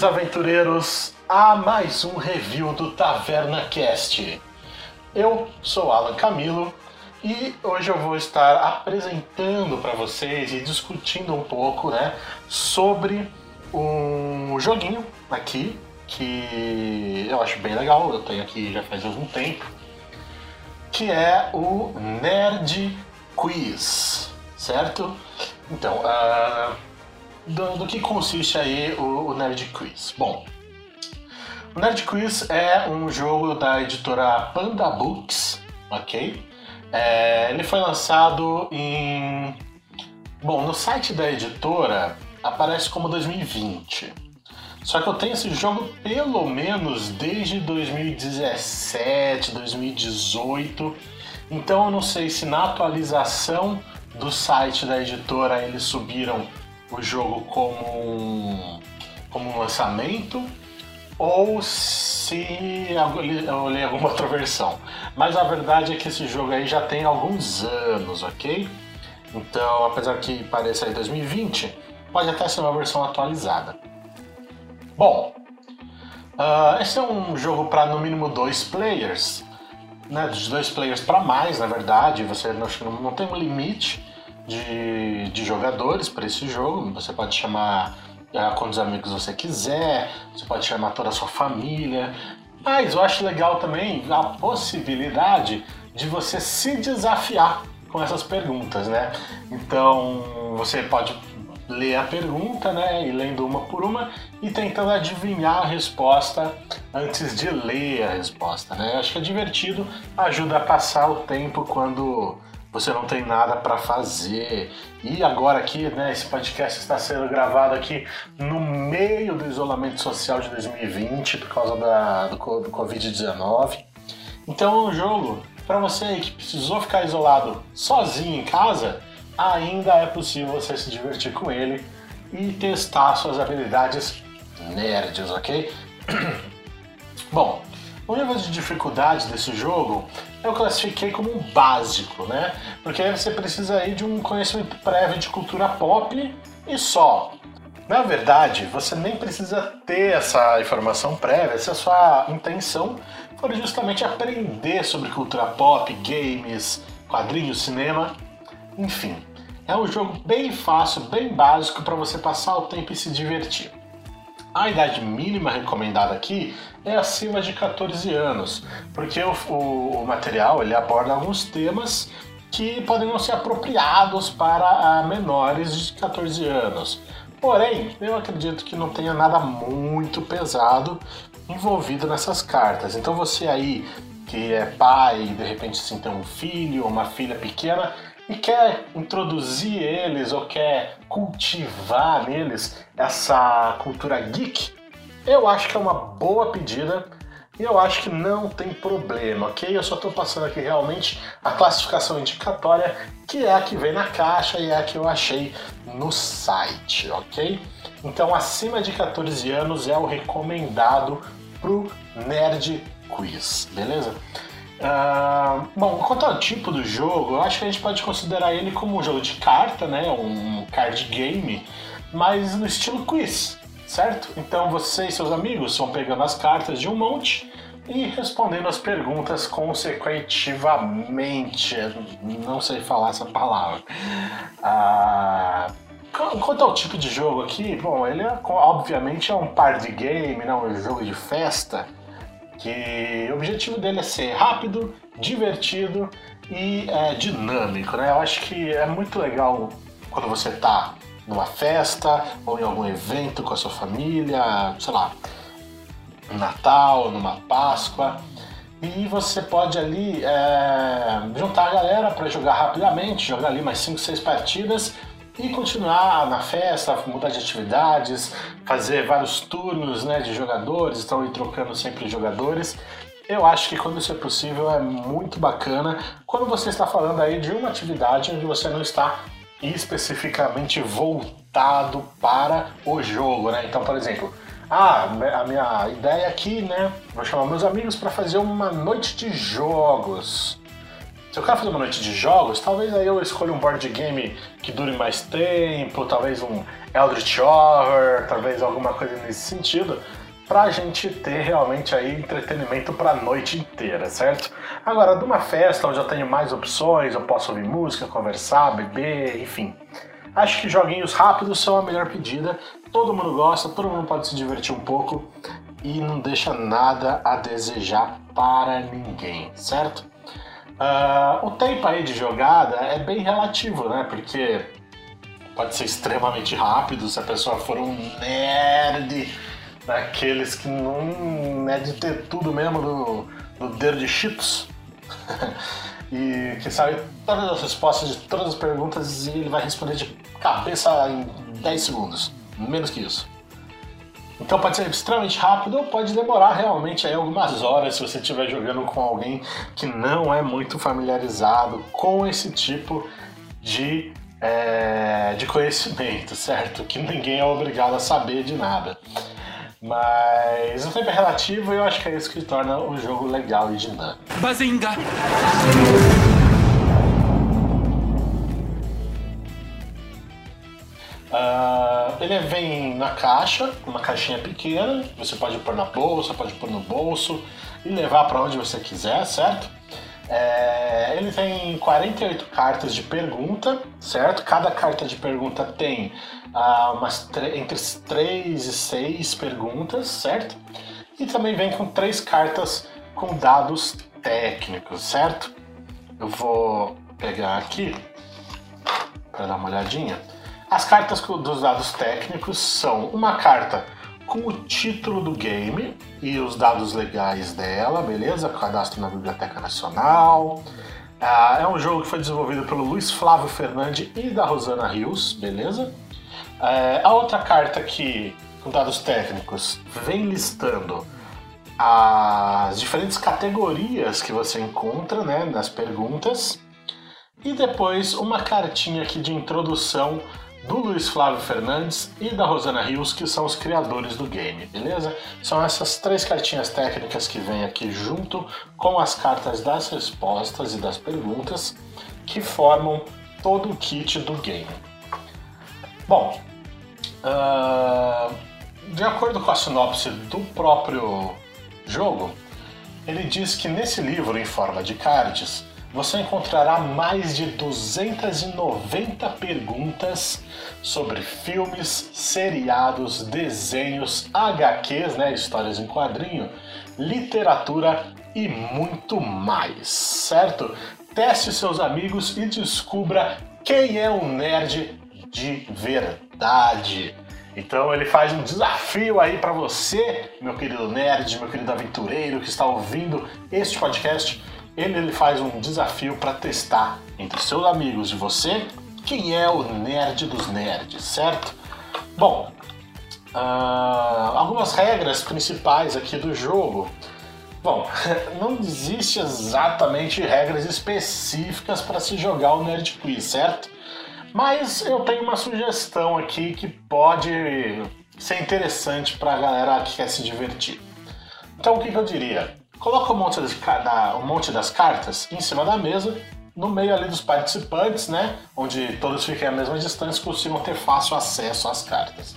Bem-vindos, aventureiros, a mais um review do Taverna Cast. Eu sou Alan Camilo e hoje eu vou estar apresentando para vocês e discutindo um pouco, né, sobre um joguinho aqui que eu acho bem legal, eu tenho aqui já faz algum tempo, que é o Nerd Quiz, certo? Então, uh, do, do, que consiste aí o, o Nerd Quiz? Bom, o Nerd Quiz é um jogo da editora Panda Books, ok? É, ele foi lançado em. Bom, no site da editora aparece como 2020. Só que eu tenho esse jogo pelo menos desde 2017, 2018. Então eu não sei se na atualização do site da editora eles subiram o jogo como um, como um lançamento ou se eu li alguma outra versão. Mas a verdade é que esse jogo aí já tem alguns anos, ok? Então, apesar que pareça aí 2020, pode até ser uma versão atualizada. Bom, uh, esse é um jogo para no mínimo dois players, né? De dois players para mais, na verdade. Você não, não tem um limite de, de jogadores para esse jogo. Você pode chamar uh, quantos amigos você quiser, você pode chamar toda a sua família. Mas eu acho legal também a possibilidade de você se desafiar com essas perguntas, né? Então você pode ler a pergunta, né, e lendo uma por uma e tentando adivinhar a resposta antes de ler a resposta, né? Acho que é divertido, ajuda a passar o tempo quando você não tem nada para fazer. E agora aqui, né, esse podcast está sendo gravado aqui no meio do isolamento social de 2020 por causa da, do, do Covid-19. Então é um jogo para você que precisou ficar isolado sozinho em casa, ainda é possível você se divertir com ele e testar suas habilidades nerds, ok? Bom, o nível de dificuldade desse jogo eu classifiquei como básico, né? Porque aí você precisa aí de um conhecimento prévio de cultura pop e só. Na verdade, você nem precisa ter essa informação prévia se a sua intenção for justamente aprender sobre cultura pop, games, quadrinhos, cinema, enfim. É um jogo bem fácil, bem básico para você passar o tempo e se divertir. A idade mínima recomendada aqui é acima de 14 anos, porque o, o, o material ele aborda alguns temas que podem não ser apropriados para menores de 14 anos. Porém, eu acredito que não tenha nada muito pesado envolvido nessas cartas. Então você aí que é pai e de repente sim tem um filho ou uma filha pequena, e quer introduzir eles ou quer cultivar neles essa cultura geek, eu acho que é uma boa pedida e eu acho que não tem problema, ok? Eu só estou passando aqui realmente a classificação indicatória, que é a que vem na caixa e é a que eu achei no site, ok? Então, acima de 14 anos é o recomendado pro Nerd Quiz, beleza? Uh, bom, quanto ao tipo do jogo, eu acho que a gente pode considerar ele como um jogo de carta, né? Um card game, mas no estilo quiz, certo? Então você e seus amigos vão pegando as cartas de um monte e respondendo as perguntas consecutivamente. Não sei falar essa palavra. Uh, quanto ao tipo de jogo aqui, bom, ele é, obviamente é um party game, não é um jogo de festa que o objetivo dele é ser rápido, divertido e é, dinâmico, né? Eu acho que é muito legal quando você está numa festa ou em algum evento com a sua família, sei lá, Natal, numa Páscoa, e você pode ali é, juntar a galera para jogar rapidamente, jogar ali mais 5, 6 partidas e continuar na festa, mudar de atividades, fazer vários turnos né, de jogadores, estão aí trocando sempre jogadores. Eu acho que quando isso é possível é muito bacana quando você está falando aí de uma atividade onde você não está especificamente voltado para o jogo, né? Então, por exemplo, ah, a minha ideia aqui, né? Vou chamar meus amigos para fazer uma noite de jogos. Se eu quero fazer uma noite de jogos, talvez aí eu escolha um board game que dure mais tempo, talvez um Eldritch Horror, talvez alguma coisa nesse sentido, pra gente ter realmente aí entretenimento pra noite inteira, certo? Agora, de uma festa onde eu tenho mais opções, eu posso ouvir música, conversar, beber, enfim. Acho que joguinhos rápidos são a melhor pedida. Todo mundo gosta, todo mundo pode se divertir um pouco e não deixa nada a desejar para ninguém, certo? Uh, o tempo aí de jogada é bem relativo, né? Porque pode ser extremamente rápido se a pessoa for um nerd daqueles que não é de ter tudo mesmo do, do dedo de cheetos. e que sabe todas as respostas de todas as perguntas e ele vai responder de cabeça em 10 segundos. Menos que isso. Então pode ser extremamente rápido ou pode demorar realmente aí algumas horas se você estiver jogando com alguém que não é muito familiarizado com esse tipo de, é, de conhecimento, certo? Que ninguém é obrigado a saber de nada. Mas o tempo é relativo e eu acho que é isso que torna o jogo legal e dinâmico. Bazinga! Uh, ele vem na caixa, uma caixinha pequena, você pode pôr na bolsa, pode pôr no bolso e levar para onde você quiser, certo? É, ele tem 48 cartas de pergunta, certo? Cada carta de pergunta tem uh, umas entre 3 e 6 perguntas, certo? E também vem com três cartas com dados técnicos, certo? Eu vou pegar aqui para dar uma olhadinha. As cartas dos dados técnicos são uma carta com o título do game e os dados legais dela, beleza? Cadastro na Biblioteca Nacional. Ah, é um jogo que foi desenvolvido pelo Luiz Flávio Fernandes e da Rosana Rios, beleza? É, a outra carta aqui, com dados técnicos, vem listando as diferentes categorias que você encontra né, nas perguntas. E depois uma cartinha aqui de introdução do Luiz Flávio Fernandes e da Rosana Rios, que são os criadores do game, beleza? São essas três cartinhas técnicas que vêm aqui junto com as cartas das respostas e das perguntas que formam todo o kit do game. Bom, uh, de acordo com a sinopse do próprio jogo, ele diz que nesse livro em forma de cards você encontrará mais de 290 perguntas sobre filmes, seriados, desenhos, HQs, né, histórias em quadrinho, literatura e muito mais, certo? Teste seus amigos e descubra quem é um nerd de verdade. Então ele faz um desafio aí para você, meu querido nerd, meu querido aventureiro que está ouvindo este podcast ele, ele faz um desafio para testar entre seus amigos e você quem é o nerd dos nerds, certo? Bom, uh, algumas regras principais aqui do jogo. Bom, não existe exatamente regras específicas para se jogar o Nerd Quiz, certo? Mas eu tenho uma sugestão aqui que pode ser interessante para a galera que quer se divertir. Então, o que, que eu diria? Coloca um monte, de, um monte das cartas em cima da mesa, no meio ali dos participantes, né? Onde todos fiquem à mesma distância consigam ter fácil acesso às cartas.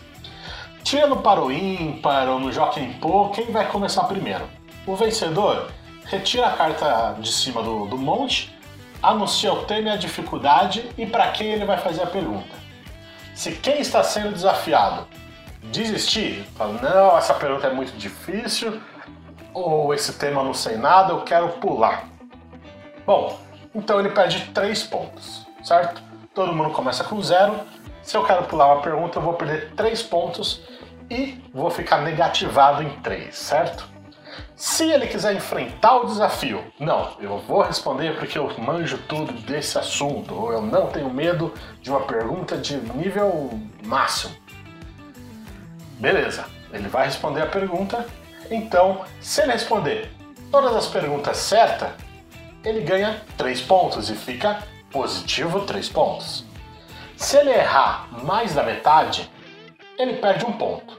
Tira no o ímpar ou no Jockey Pô, quem vai começar primeiro? O vencedor retira a carta de cima do, do monte, anuncia o tema e a dificuldade e para quem ele vai fazer a pergunta. Se quem está sendo desafiado desistir, fala, não, essa pergunta é muito difícil, ou esse tema não sei nada, eu quero pular. Bom, então ele perde 3 pontos, certo? Todo mundo começa com zero. Se eu quero pular uma pergunta, eu vou perder 3 pontos e vou ficar negativado em 3, certo? Se ele quiser enfrentar o desafio, não, eu vou responder porque eu manjo tudo desse assunto, ou eu não tenho medo de uma pergunta de nível máximo. Beleza, ele vai responder a pergunta então, se ele responder todas as perguntas certas, ele ganha 3 pontos e fica positivo 3 pontos. Se ele errar mais da metade, ele perde um ponto.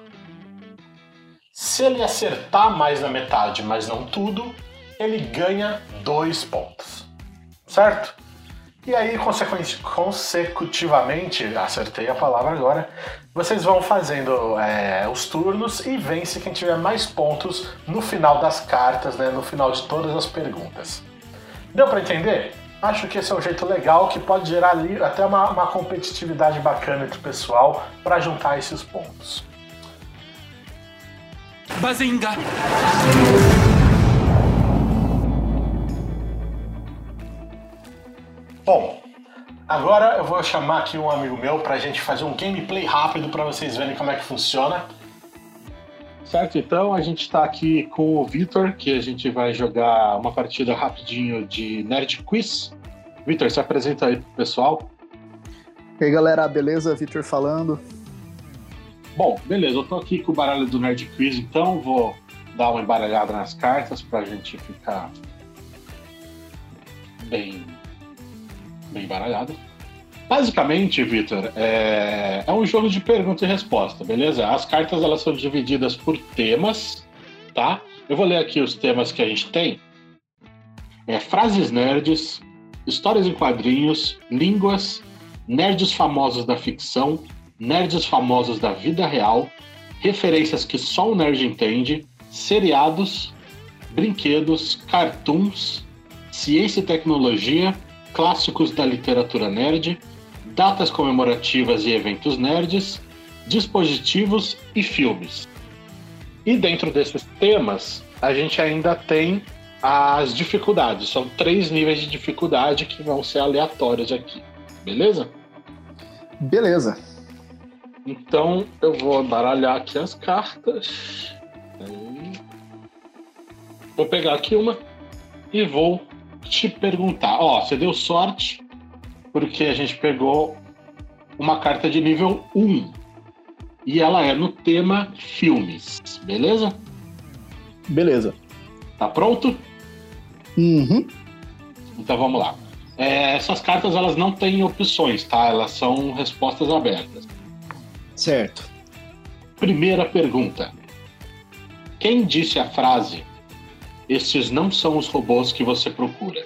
Se ele acertar mais da metade, mas não tudo, ele ganha 2 pontos. certo? E aí, consecutivamente, acertei a palavra agora, vocês vão fazendo é, os turnos e vence quem tiver mais pontos no final das cartas, né, no final de todas as perguntas. Deu para entender? Acho que esse é um jeito legal que pode gerar ali até uma, uma competitividade bacana entre o pessoal para juntar esses pontos. Bazinga! Bom, agora eu vou chamar aqui um amigo meu para a gente fazer um gameplay rápido para vocês verem como é que funciona. Certo, então a gente está aqui com o Vitor, que a gente vai jogar uma partida rapidinho de Nerd Quiz. Vitor, se apresenta aí pro pessoal. E aí galera, beleza? Vitor falando. Bom, beleza, eu tô aqui com o baralho do Nerd Quiz, então vou dar uma embaralhada nas cartas pra gente ficar bem bem baralhado. Basicamente, Vitor, é... é um jogo de pergunta e resposta, beleza? As cartas elas são divididas por temas, tá? Eu vou ler aqui os temas que a gente tem. É, frases nerds, histórias em quadrinhos, línguas, nerds famosos da ficção, nerds famosos da vida real, referências que só o nerd entende, seriados, brinquedos, cartoons, ciência e tecnologia, clássicos da literatura nerd, datas comemorativas e eventos nerds, dispositivos e filmes. E dentro desses temas, a gente ainda tem as dificuldades. São três níveis de dificuldade que vão ser aleatórios aqui. Beleza? Beleza. Então eu vou baralhar aqui as cartas. Vou pegar aqui uma e vou te perguntar. Ó, você deu sorte porque a gente pegou uma carta de nível 1 e ela é no tema filmes, beleza? Beleza. Tá pronto? Uhum. Então vamos lá. É, essas cartas elas não têm opções, tá? Elas são respostas abertas. Certo. Primeira pergunta. Quem disse a frase estes não são os robôs que você procura.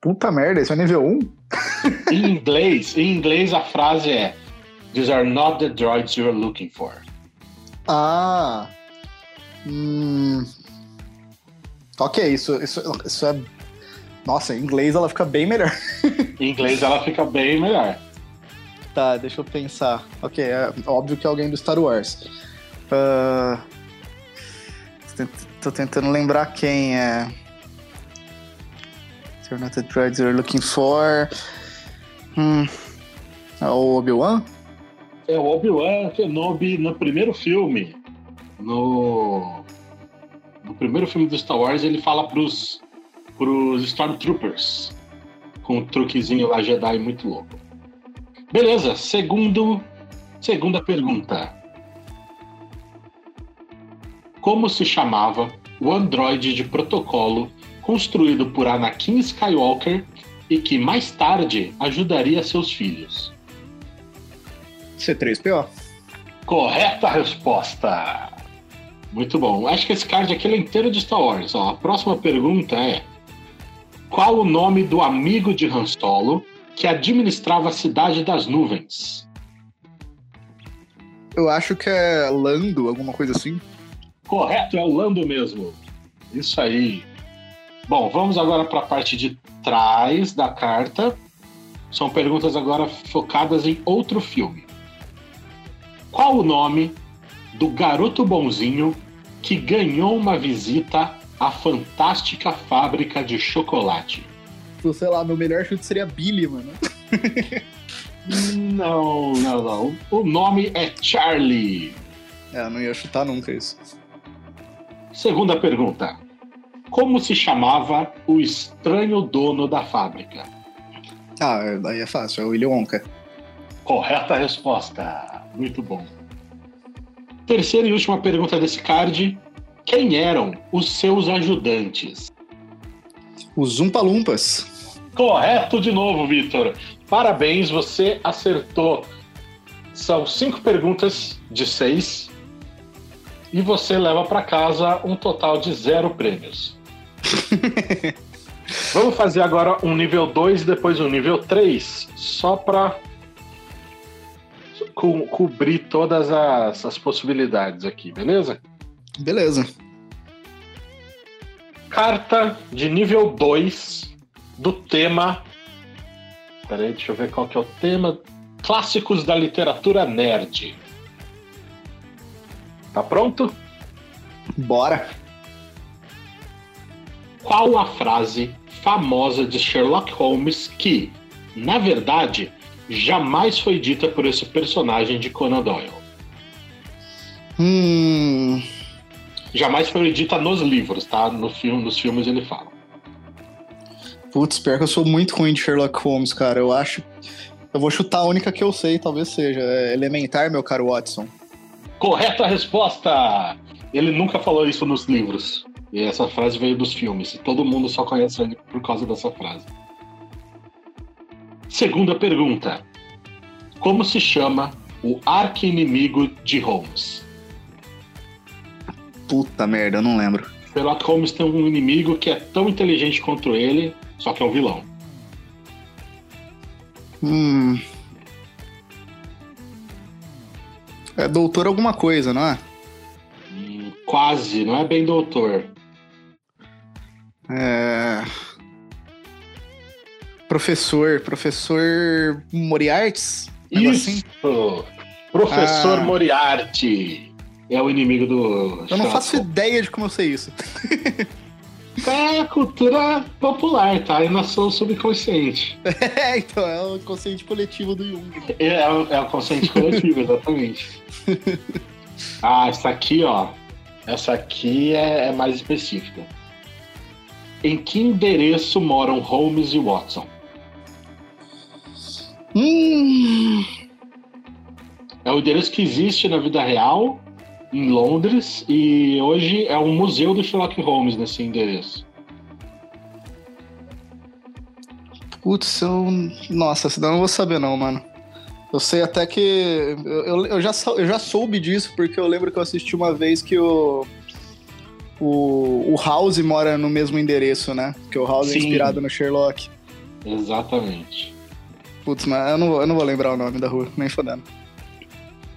Puta merda, isso é nível 1? em inglês, em inglês a frase é These are not the droids you're looking for. Ah. Hum. Ok, isso, isso, isso é. Nossa, em inglês ela fica bem melhor. em inglês ela fica bem melhor. Tá, deixa eu pensar. Ok, é óbvio que é alguém do Star Wars. Uh, Tô tentando lembrar quem é. You're not the drugs you're looking for. Hum. É o Obi-Wan? É o Obi-Wan Kenobi no primeiro filme. No. No primeiro filme do Star Wars, ele fala pros, pros Stormtroopers. Com um truquezinho lá Jedi muito louco. Beleza, segundo. Segunda pergunta como se chamava o androide de protocolo construído por Anakin Skywalker e que mais tarde ajudaria seus filhos. C3PO. Correta resposta. Muito bom. Acho que esse card aqui é inteiro de Star Wars. Ó, a próxima pergunta é: Qual o nome do amigo de Han Solo que administrava a cidade das nuvens? Eu acho que é Lando, alguma coisa assim. Correto, é o Lando mesmo. Isso aí. Bom, vamos agora para a parte de trás da carta. São perguntas agora focadas em outro filme. Qual o nome do garoto bonzinho que ganhou uma visita à fantástica fábrica de chocolate? Sei lá, meu melhor chute seria Billy, mano. não, não, não. O nome é Charlie. É, eu não ia chutar nunca isso. Segunda pergunta. Como se chamava o estranho dono da fábrica? Ah, aí é fácil, é o Willy Wonka. Correta resposta. Muito bom. Terceira e última pergunta desse card. Quem eram os seus ajudantes? Os Umpalumpas. Correto de novo, Vitor. Parabéns, você acertou. São cinco perguntas de seis e você leva para casa um total de zero prêmios. Vamos fazer agora um nível 2 e depois um nível 3, só para co cobrir todas as, as possibilidades aqui, beleza? Beleza. Carta de nível 2 do tema. Peraí, deixa eu ver qual que é o tema. Clássicos da literatura nerd. Tá pronto? Bora. Qual a frase famosa de Sherlock Holmes que, na verdade, jamais foi dita por esse personagem de Conan Doyle? Hum. Jamais foi dita nos livros, tá? No filme, nos filmes ele fala. Putz, pior que eu sou muito ruim de Sherlock Holmes, cara. Eu acho. Eu vou chutar a única que eu sei, talvez seja. É elementar, meu caro Watson. Correta resposta! Ele nunca falou isso nos livros. E essa frase veio dos filmes. E todo mundo só conhece ele por causa dessa frase. Segunda pergunta. Como se chama o arqui-inimigo de Holmes? Puta merda, eu não lembro. Sherlock Holmes tem um inimigo que é tão inteligente quanto ele, só que é um vilão. Hum. É doutor alguma coisa, não é? Hum, quase, não é bem doutor. É... Professor, professor Moriarty? Isso! Assim? Professor ah. Moriarty é o inimigo do. Eu não faço ideia de como eu sei isso. É cultura popular, tá? É noção subconsciente. É, então, é o consciente coletivo do Jung. É, é, o, é o consciente coletivo, exatamente. Ah, essa aqui, ó. Essa aqui é, é mais específica. Em que endereço moram Holmes e Watson? Hum. É o endereço que existe na vida real, em Londres, e hoje é um museu do Sherlock Holmes nesse endereço. Putz, eu. Nossa, essa eu não vou saber, não, mano. Eu sei até que. Eu, eu, já, eu já soube disso, porque eu lembro que eu assisti uma vez que o. O, o House mora no mesmo endereço, né? Que o House é Sim. é inspirado no Sherlock. Exatamente. Putz, mas eu não, eu não vou lembrar o nome da rua, nem fodendo.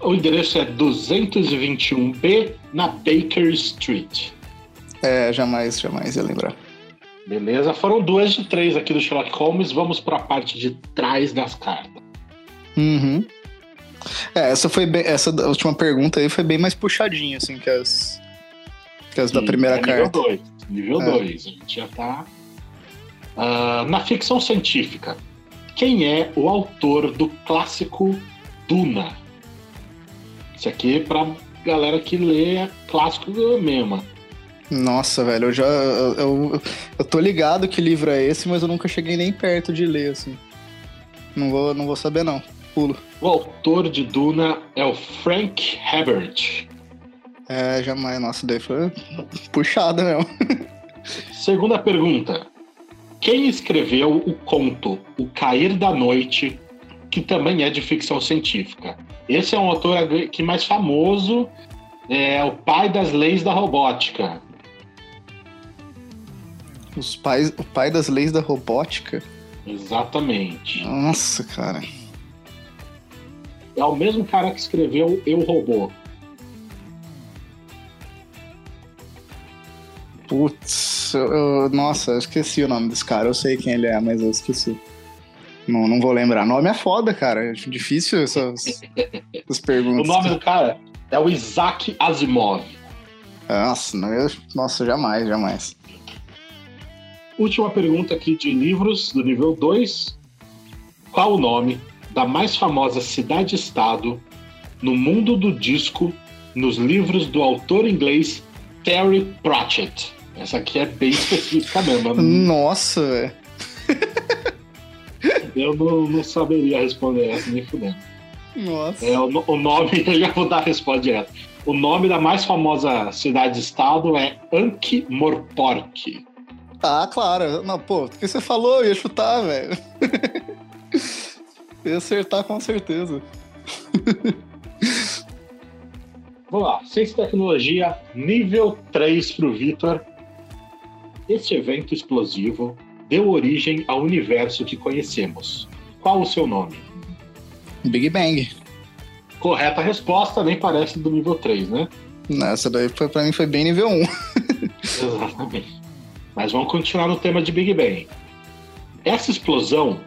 O endereço é 221B na Baker Street. É, jamais, jamais ia lembrar. Beleza, foram duas de três aqui do Sherlock Holmes. Vamos para a parte de trás das cartas. Uhum. É, essa foi bem, essa última pergunta aí foi bem mais puxadinha, assim, que as, que as Sim, da primeira é carta. Nível 2, nível 2. É. A gente já tá. Uh, na ficção científica, quem é o autor do clássico Duna? Isso aqui é pra galera que lê clássico mesmo. Nossa, velho, eu já. Eu, eu, eu, tô ligado que livro é esse, mas eu nunca cheguei nem perto de ler, assim. Não vou, não vou saber, não. Pulo. O autor de Duna é o Frank Herbert. É, jamais. Nossa, daí foi puxada mesmo. Segunda pergunta. Quem escreveu o conto O Cair da Noite, que também é de ficção científica? Esse é um autor que mais famoso, é o pai das leis da robótica. Os pais, o pai das leis da robótica? Exatamente. Nossa, cara. É o mesmo cara que escreveu Eu Robô. Putz, eu, eu, nossa, eu esqueci o nome desse cara. Eu sei quem ele é, mas eu esqueci. Não, não vou lembrar. Nome é foda, cara. É difícil essas, essas perguntas. O nome do cara é o Isaac Asimov. Nossa, não, eu, nossa, jamais, jamais. Última pergunta aqui de livros do nível 2. Qual o nome da mais famosa cidade-estado no mundo do disco nos livros do autor inglês Terry Pratchett? Essa aqui é bem específica mesmo. Nossa, velho. Eu não, não, saberia responder essa nem fudendo. Nossa. É, o, o nome, eu já vou dar a resposta direto. O nome da mais famosa cidade-estado é Ankh-Morpork. Ah, claro. Não, pô, porque você falou, eu ia chutar, velho. ia acertar com certeza. Vamos lá. Ciência e tecnologia, nível 3 pro Vitor. Este evento explosivo deu origem ao universo que conhecemos? Qual o seu nome? Big Bang. Correta resposta, nem parece do nível 3, né? Essa daí foi, pra mim foi bem nível 1. Exatamente. Mas vamos continuar no tema de Big Bang. Essa explosão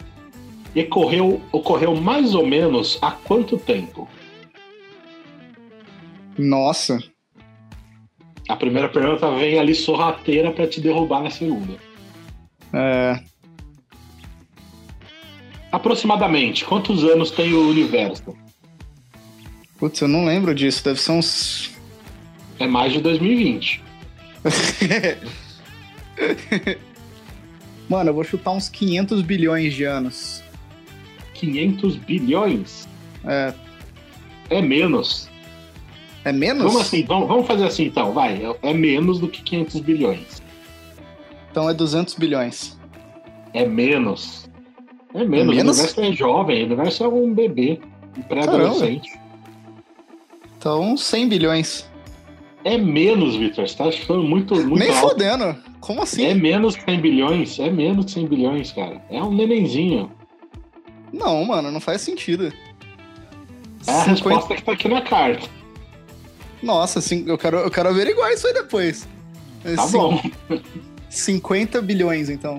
ocorreu, ocorreu mais ou menos há quanto tempo? Nossa. A primeira pergunta vem ali sorrateira para te derrubar na segunda. É. Aproximadamente, quantos anos tem o universo? Putz, eu não lembro disso. Deve ser uns. É mais de 2020. Mano, eu vou chutar uns 500 bilhões de anos. 500 bilhões? É. É menos. É menos? Como assim? Vamos, vamos fazer assim então, vai. É, é menos do que 500 bilhões. Então é 200 bilhões. É menos. É menos. É menos? O universo é jovem, o universo é um bebê, um pré-adolescente. Então 100 bilhões. É menos, Victor. Você tá achando muito, muito Nem alto. fodendo. Como assim? É menos que 100 bilhões. É menos que 100 bilhões, cara. É um nenenzinho. Não, mano, não faz sentido. É a 50 resposta que tá aqui na carta. Nossa, cin- eu quero, eu quero averiguar isso aí depois. Tá Cin- bom. 50 bilhões, então.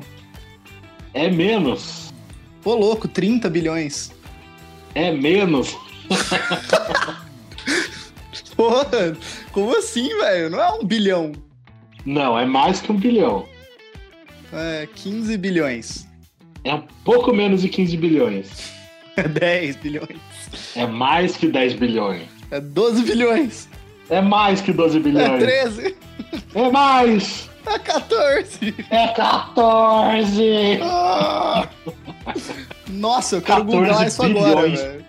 É menos. Ô, louco, 30 bilhões. É menos. Porra, como assim, velho? Não é um bilhão. Não, é mais que um bilhão. É 15 bilhões. É um pouco menos de 15 bilhões. É 10 bilhões. É mais que 10 bilhões. É 12 bilhões. É mais que 12 É bilhões. 13. É mais. É 14. É 14. Ah! Nossa, eu quero 14 googlar isso agora, velho.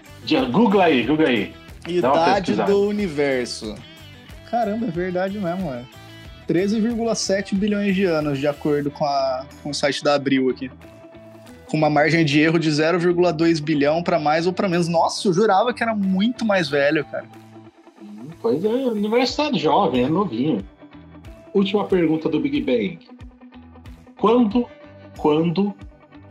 Google aí, Google aí. Idade do universo. Caramba, é verdade mesmo, é. 13,7 bilhões de anos, de acordo com, a, com o site da Abril aqui. Com uma margem de erro de 0,2 bilhão pra mais ou pra menos. Nossa, eu jurava que era muito mais velho, cara. Pois é, o universo é jovem, é novinho. Última pergunta do Big Bang. Quando, quando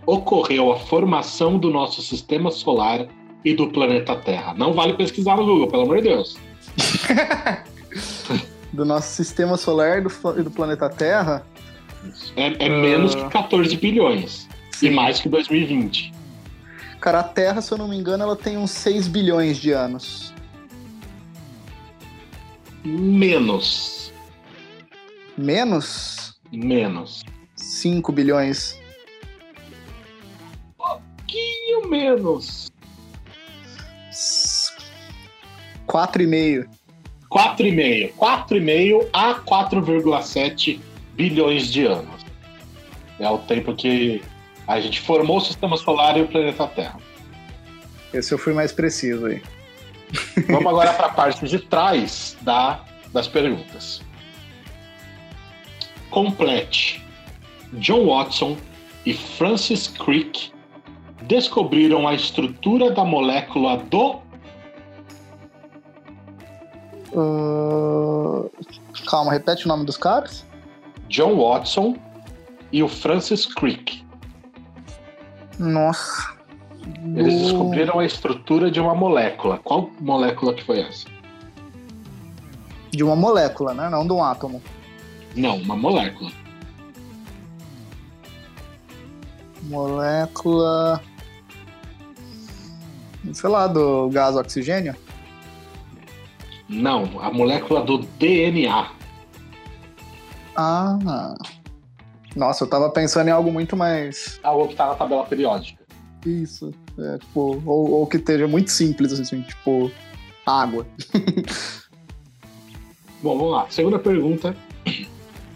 ocorreu a formação do nosso sistema solar e do planeta Terra? Não vale pesquisar no Google, pelo amor de Deus. Do nosso sistema solar e do, do planeta Terra. É, é menos Ah. que 14 bilhões. E mais que 2020. Cara, a Terra, se eu não me engano, ela tem uns 6 bilhões de anos. Menos. Menos? Menos. 5 bilhões. pouquinho menos. 4,5. 4,5. 4,5 a 4,7 bilhões de anos. É o tempo que a gente formou o sistema solar e o planeta Terra. Esse eu fui mais preciso aí. Vamos agora para a parte de trás da, das perguntas. Complete. John Watson e Francis Crick descobriram a estrutura da molécula do Ah, Calma, repete o nome dos caras? John Watson e o Francis Crick. Nossa. Eles descobriram a estrutura de uma molécula. Qual molécula que foi essa? De uma molécula, né? Não de um átomo. Não, uma molécula. Molécula. Sei lá, do gás oxigênio? Não, a molécula do DNA. Ah. Nossa, eu tava pensando em algo muito mais. Algo que está na tabela periódica. Isso. É, tipo, ou, ou que esteja muito simples, assim, tipo, água. Bom, vamos lá. Segunda pergunta.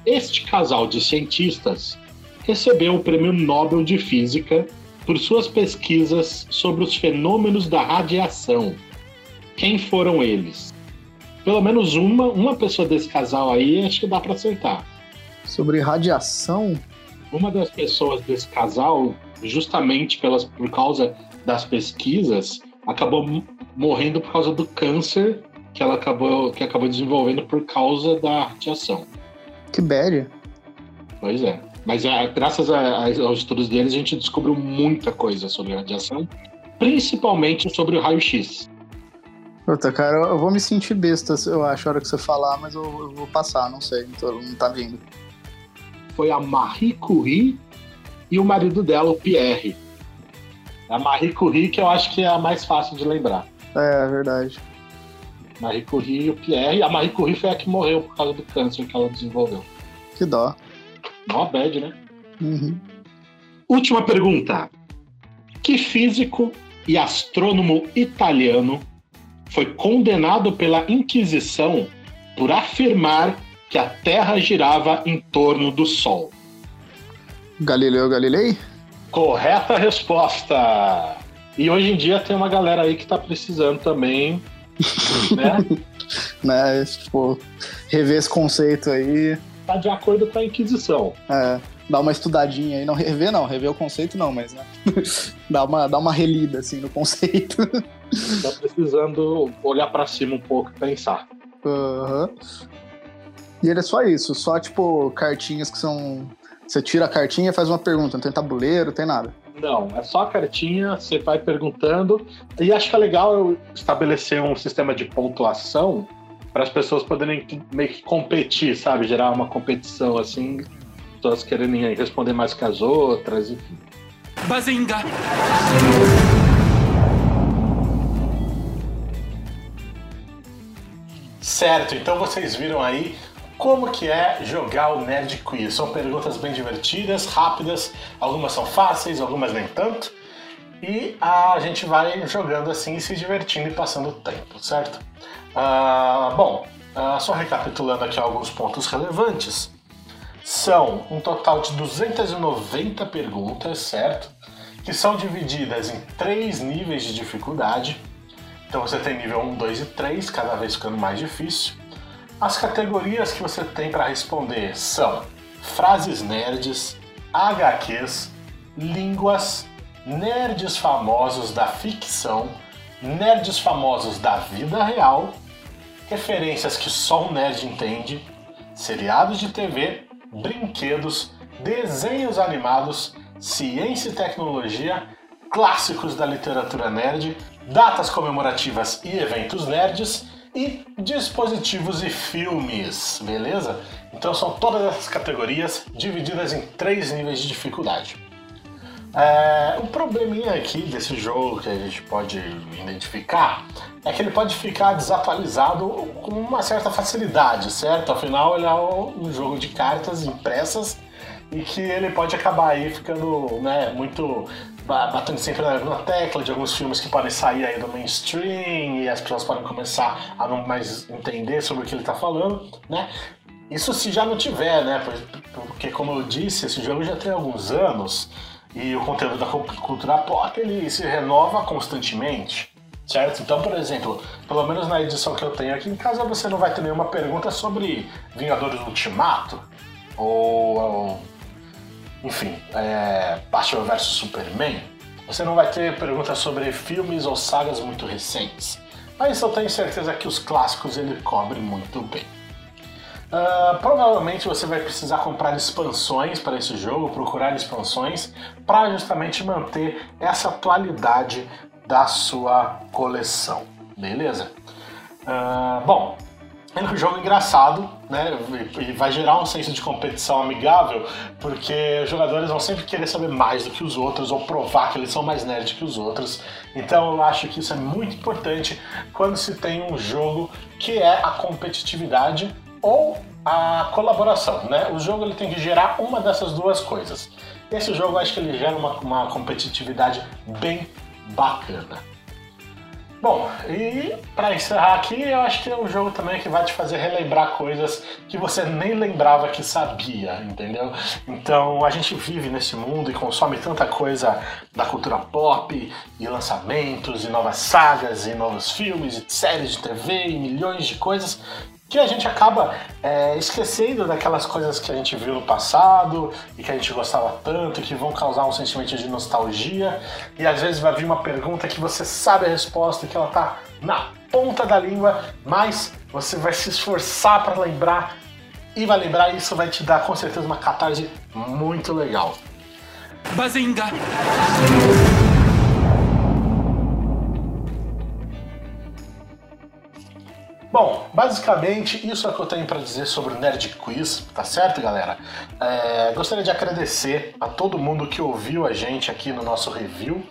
Este casal de cientistas recebeu o Prêmio Nobel de Física por suas pesquisas sobre os fenômenos da radiação. Quem foram eles? Pelo menos uma, uma pessoa desse casal aí, acho que dá para acertar. Sobre radiação? Uma das pessoas desse casal, justamente pelas, por causa das pesquisas, acabou morrendo por causa do câncer que ela acabou, que acabou desenvolvendo por causa da radiação. Que bad. Pois é. Mas é, graças a, aos estudos deles, a gente descobriu muita coisa sobre radiação, principalmente sobre o raio-x. Puta, cara, eu vou me sentir besta, eu acho, a hora que você falar, mas eu, eu vou passar, não sei, não, não tá vindo. Foi a Marie Curie e o marido dela, o Pierre. A Marie Curie, que eu acho que é a mais fácil de lembrar. É, é verdade. Marie Curie e o Pierre. A Marie Curie foi a que morreu por causa do câncer que ela desenvolveu. Que dó. Mó bad, né? Uhum. Última pergunta. Que físico e astrônomo italiano foi condenado pela Inquisição por afirmar que a Terra girava em torno do Sol? Galileu Galilei? Correta resposta! E hoje em dia tem uma galera aí que tá precisando também, né? né? Tipo, rever esse conceito aí. Tá de acordo com a Inquisição. É, dá uma estudadinha aí. Não rever, não. Rever o conceito, não, mas né? dá, uma, dá uma relida, assim, no conceito. tá precisando olhar para cima um pouco e pensar. Uhum. E ele é só isso, só tipo cartinhas que são. Você tira a cartinha e faz uma pergunta, não tem tabuleiro, não tem nada. Não, é só a cartinha, você vai perguntando. E acho que é legal eu estabelecer um sistema de pontuação para as pessoas poderem meio que competir, sabe? Gerar uma competição assim, pessoas querendo responder mais que as outras, enfim. Bazinga! Certo, então vocês viram aí como que é jogar o Nerd Quiz. São perguntas bem divertidas, rápidas, algumas são fáceis, algumas nem tanto. E a gente vai jogando assim, se divertindo e passando o tempo, certo? Ah, bom, ah, só recapitulando aqui alguns pontos relevantes. São um total de 290 perguntas, certo? Que são divididas em três níveis de dificuldade então você tem nível 1, 2 e 3, cada vez ficando mais difícil. As categorias que você tem para responder são frases nerds, HQs, línguas, nerds famosos da ficção, nerds famosos da vida real, referências que só um nerd entende, seriados de TV, brinquedos, desenhos animados, ciência e tecnologia, clássicos da literatura nerd, datas comemorativas e eventos nerds e dispositivos e filmes, beleza? Então são todas essas categorias divididas em três níveis de dificuldade. É, o probleminha aqui desse jogo que a gente pode identificar é que ele pode ficar desatualizado com uma certa facilidade, certo? Afinal, ele é um jogo de cartas impressas e que ele pode acabar aí ficando né, muito batendo sempre na tecla de alguns filmes que podem sair aí do mainstream e as pessoas podem começar a não mais entender sobre o que ele está falando, né? Isso se já não tiver, né? Porque como eu disse, esse jogo já tem alguns anos e o conteúdo da cultura pop ele se renova constantemente. Certo? Então, por exemplo, pelo menos na edição que eu tenho aqui em casa, você não vai ter nenhuma pergunta sobre Vingadores Ultimato ou, ou enfim, é, Batman vs Superman, você não vai ter perguntas sobre filmes ou sagas muito recentes. Mas eu tenho certeza que os clássicos ele cobre muito bem. Uh, provavelmente você vai precisar comprar expansões para esse jogo, procurar expansões para justamente manter essa atualidade da sua coleção, beleza? Uh, bom, é um jogo engraçado, né? E vai gerar um senso de competição amigável, porque os jogadores vão sempre querer saber mais do que os outros ou provar que eles são mais nerds que os outros. Então eu acho que isso é muito importante quando se tem um jogo que é a competitividade ou a colaboração, né? O jogo ele tem que gerar uma dessas duas coisas. Esse jogo eu acho que ele gera uma, uma competitividade bem bacana. Bom, e para encerrar aqui, eu acho que é um jogo também que vai te fazer relembrar coisas que você nem lembrava que sabia, entendeu? Então a gente vive nesse mundo e consome tanta coisa da cultura pop, e lançamentos, e novas sagas, e novos filmes, e séries de TV, e milhões de coisas que a gente acaba é, esquecendo daquelas coisas que a gente viu no passado e que a gente gostava tanto e que vão causar um sentimento de nostalgia. E às vezes vai vir uma pergunta que você sabe a resposta, que ela tá na ponta da língua, mas você vai se esforçar para lembrar e vai lembrar, isso vai te dar com certeza uma catarse muito legal. Bazinga! Bom, basicamente isso é o que eu tenho para dizer sobre o Nerd Quiz, tá certo, galera? É, gostaria de agradecer a todo mundo que ouviu a gente aqui no nosso review.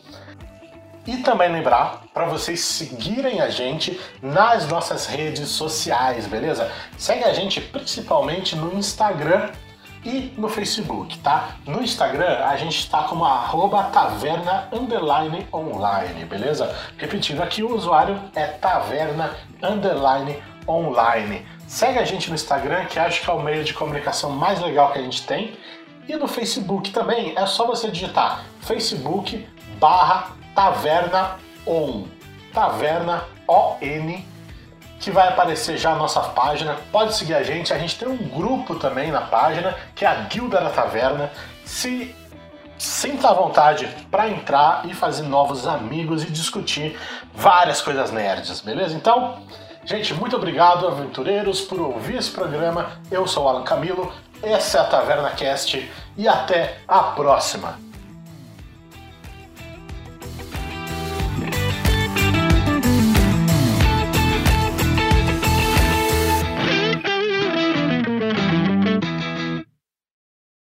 E também lembrar para vocês seguirem a gente nas nossas redes sociais, beleza? Segue a gente principalmente no Instagram e no Facebook, tá? No Instagram a gente está como arroba taverna underline online, beleza? Repetindo aqui, o usuário é taverna underline online. Segue a gente no Instagram, que acho que é o meio de comunicação mais legal que a gente tem. E no Facebook também, é só você digitar Facebook barra Taverna On. Taverna ON, que vai aparecer já a nossa página. Pode seguir a gente, a gente tem um grupo também na página, que é a Guilda da Taverna. Se sinta à vontade para entrar e fazer novos amigos e discutir várias coisas nerds, beleza? Então, gente, muito obrigado, aventureiros, por ouvir esse programa. Eu sou o Alan Camilo, essa é a Taverna Cast e até a próxima.